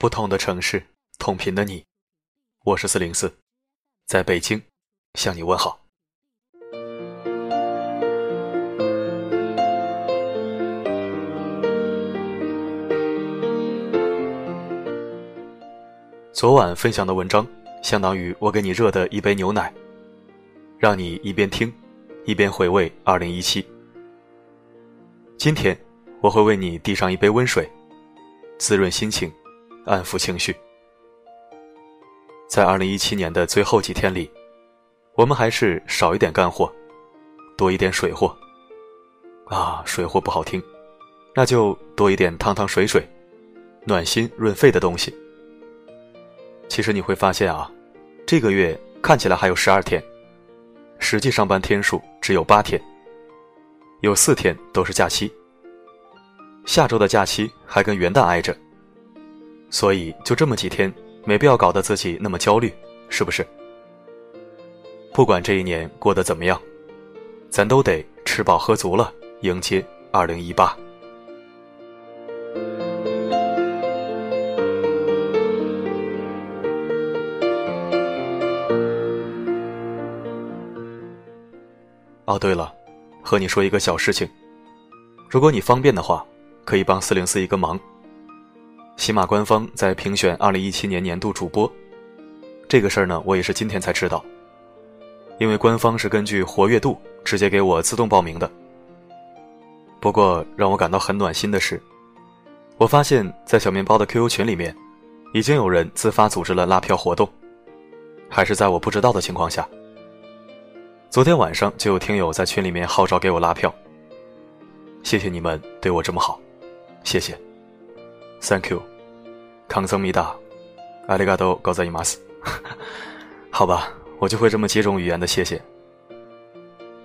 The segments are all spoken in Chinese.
不同的城市，同频的你，我是四零四，在北京向你问好。昨晚分享的文章，相当于我给你热的一杯牛奶，让你一边听，一边回味二零一七。今天，我会为你递上一杯温水，滋润心情。安抚情绪，在二零一七年的最后几天里，我们还是少一点干货，多一点水货。啊，水货不好听，那就多一点汤汤水水、暖心润肺的东西。其实你会发现啊，这个月看起来还有十二天，实际上班天数只有八天，有四天都是假期。下周的假期还跟元旦挨着。所以就这么几天，没必要搞得自己那么焦虑，是不是？不管这一年过得怎么样，咱都得吃饱喝足了，迎接二零一八。哦，对了，和你说一个小事情，如果你方便的话，可以帮四零四一个忙。喜马官方在评选二零一七年年度主播，这个事儿呢，我也是今天才知道。因为官方是根据活跃度直接给我自动报名的。不过让我感到很暖心的是，我发现，在小面包的 QQ 群里面，已经有人自发组织了拉票活动，还是在我不知道的情况下。昨天晚上就有听友在群里面号召给我拉票，谢谢你们对我这么好，谢谢，Thank you。康僧米达，阿里嘎多，高赞伊玛斯。好吧，我就会这么几种语言的谢谢。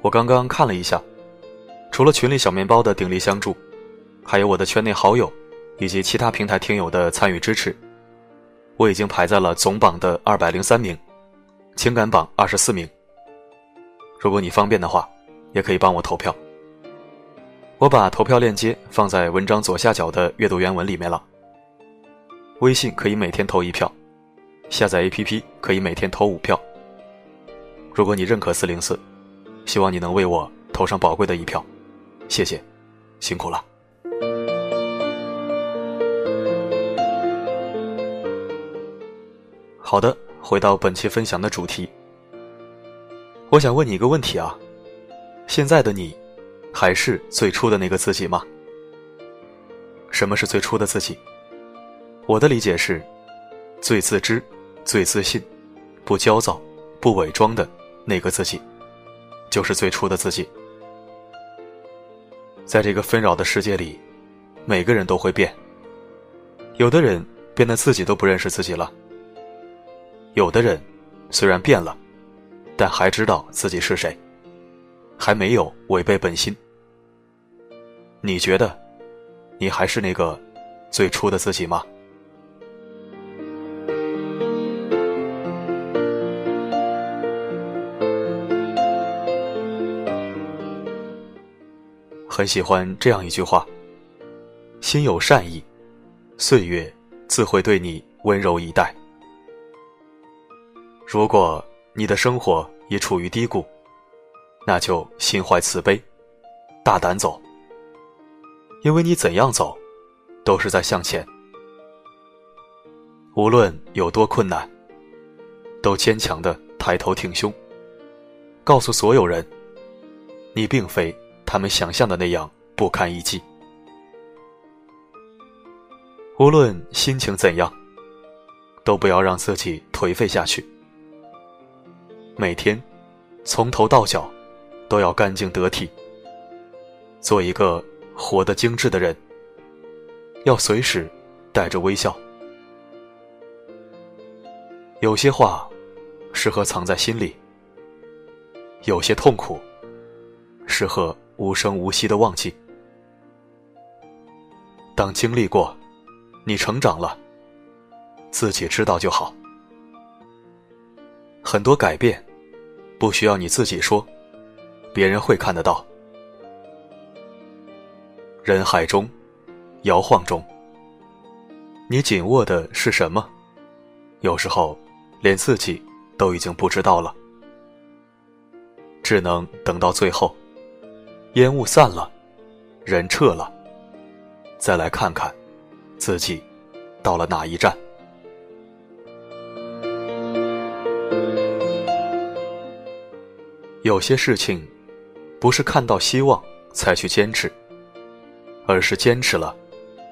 我刚刚看了一下，除了群里小面包的鼎力相助，还有我的圈内好友以及其他平台听友的参与支持，我已经排在了总榜的二百零三名，情感榜二十四名。如果你方便的话，也可以帮我投票。我把投票链接放在文章左下角的阅读原文里面了。微信可以每天投一票，下载 APP 可以每天投五票。如果你认可四零四，希望你能为我投上宝贵的一票，谢谢，辛苦了。好的，回到本期分享的主题，我想问你一个问题啊：现在的你，还是最初的那个自己吗？什么是最初的自己？我的理解是，最自知、最自信、不焦躁、不伪装的那个自己，就是最初的自己。在这个纷扰的世界里，每个人都会变。有的人变得自己都不认识自己了，有的人虽然变了，但还知道自己是谁，还没有违背本心。你觉得，你还是那个最初的自己吗？很喜欢这样一句话：“心有善意，岁月自会对你温柔以待。”如果你的生活也处于低谷，那就心怀慈悲，大胆走，因为你怎样走，都是在向前。无论有多困难，都坚强的抬头挺胸，告诉所有人：你并非。他们想象的那样不堪一击。无论心情怎样，都不要让自己颓废下去。每天，从头到脚，都要干净得体。做一个活得精致的人，要随时带着微笑。有些话，适合藏在心里；有些痛苦，适合。无声无息的忘记。当经历过，你成长了，自己知道就好。很多改变，不需要你自己说，别人会看得到。人海中，摇晃中，你紧握的是什么？有时候，连自己都已经不知道了，只能等到最后，烟雾散了，人撤了，再来看看自己到了哪一站。有些事情，不是看到希望才去坚持，而是坚持了，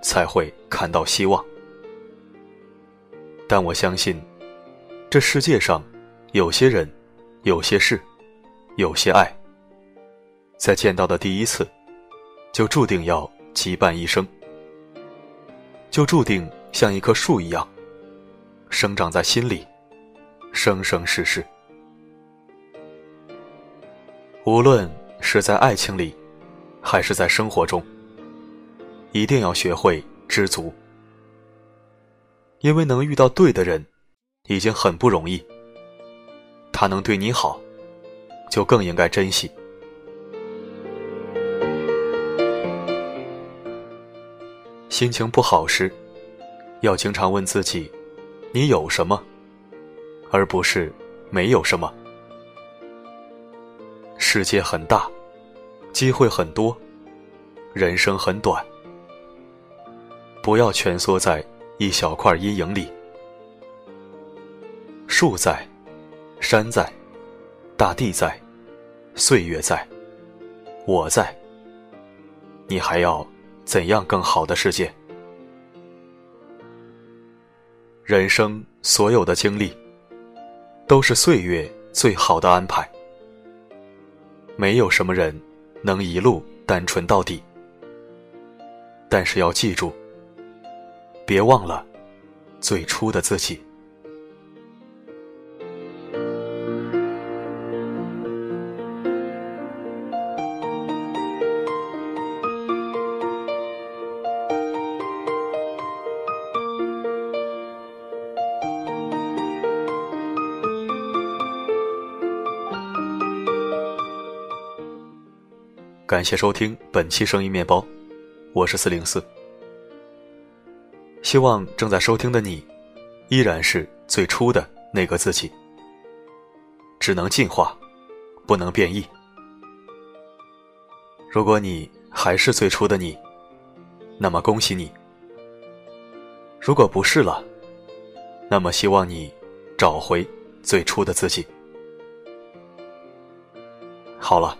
才会看到希望。但我相信，这世界上有些人、有些事、有些爱，在见到的第一次，就注定要羁绊一生，就注定像一棵树一样，生长在心里，生生世世。无论是在爱情里，还是在生活中，一定要学会知足。因为能遇到对的人，已经很不容易。他能对你好，就更应该珍惜。心情不好时，要经常问自己：你有什么，而不是没有什么。世界很大，机会很多，人生很短，不要蜷缩在。一小块阴影里，树在，山在，大地在，岁月在，我在。你还要怎样更好的世界？人生所有的经历，都是岁月最好的安排。没有什么人能一路单纯到底，但是要记住。别忘了最初的自己。感谢收听本期声音面包，我是四零四。希望正在收听的你，依然是最初的那个自己，只能进化，不能变异。如果你还是最初的你，那么恭喜你；如果不是了，那么希望你找回最初的自己。好了，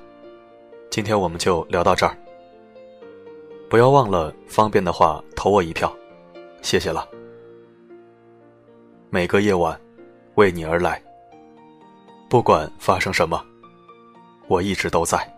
今天我们就聊到这儿。不要忘了，方便的话投我一票。谢谢了，每个夜晚为你而来。不管发生什么，我一直都在。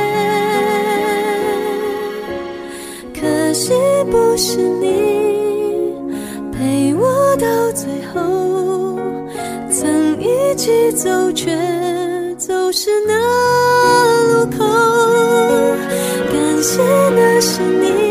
是不是你陪我到最后，曾一起走，却走失那路口。感谢那是你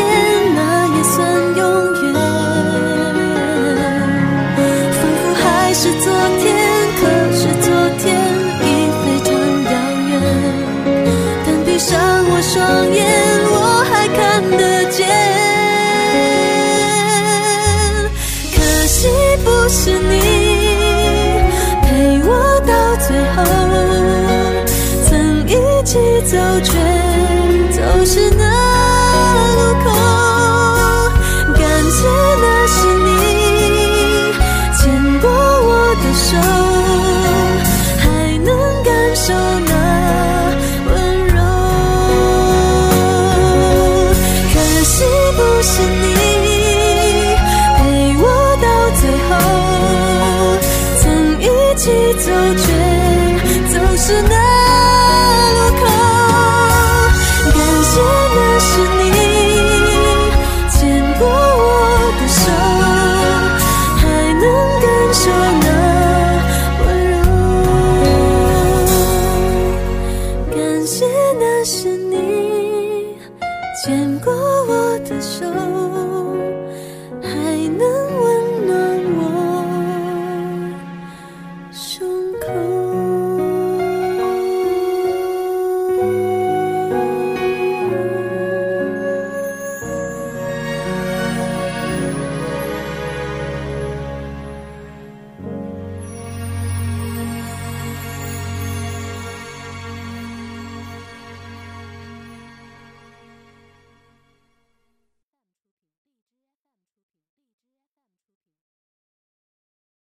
是你陪我到最后，曾一起走，却走失那。